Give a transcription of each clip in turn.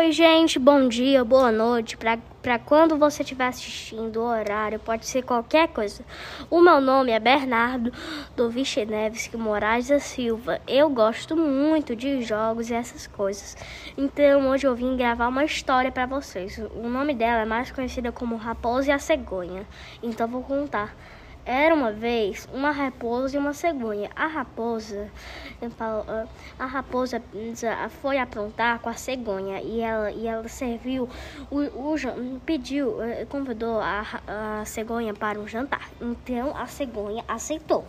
Oi, gente, bom dia, boa noite. Para quando você estiver assistindo, o horário pode ser qualquer coisa. O meu nome é Bernardo do Vichenevski Moraes da Silva. Eu gosto muito de jogos e essas coisas. Então, hoje eu vim gravar uma história para vocês. O nome dela é mais conhecida como Raposa e a Cegonha. Então, vou contar. Era uma vez uma raposa e uma cegonha. A raposa, a raposa foi aprontar com a cegonha e ela, e ela serviu, o, o, pediu, eh, convidou a, a cegonha para um jantar. Então a cegonha aceitou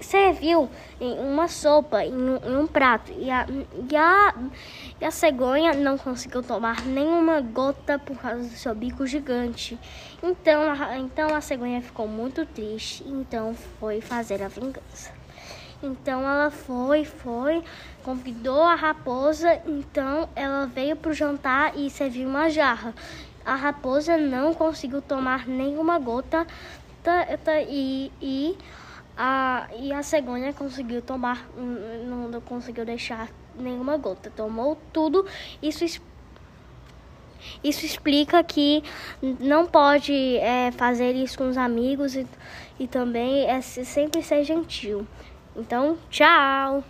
serviu em uma sopa em um, em um prato e a, e, a, e a cegonha não conseguiu tomar nenhuma gota por causa do seu bico gigante. Então a, então a cegonha ficou muito triste, então foi fazer a vingança. Então ela foi, foi, convidou a raposa, então ela veio para o jantar e serviu uma jarra. A raposa não conseguiu tomar nenhuma gota tá, tá, e, e a, e a cegonha conseguiu tomar, não conseguiu deixar nenhuma gota, tomou tudo. Isso, isso explica que não pode é, fazer isso com os amigos e, e também é sempre ser gentil. Então, tchau!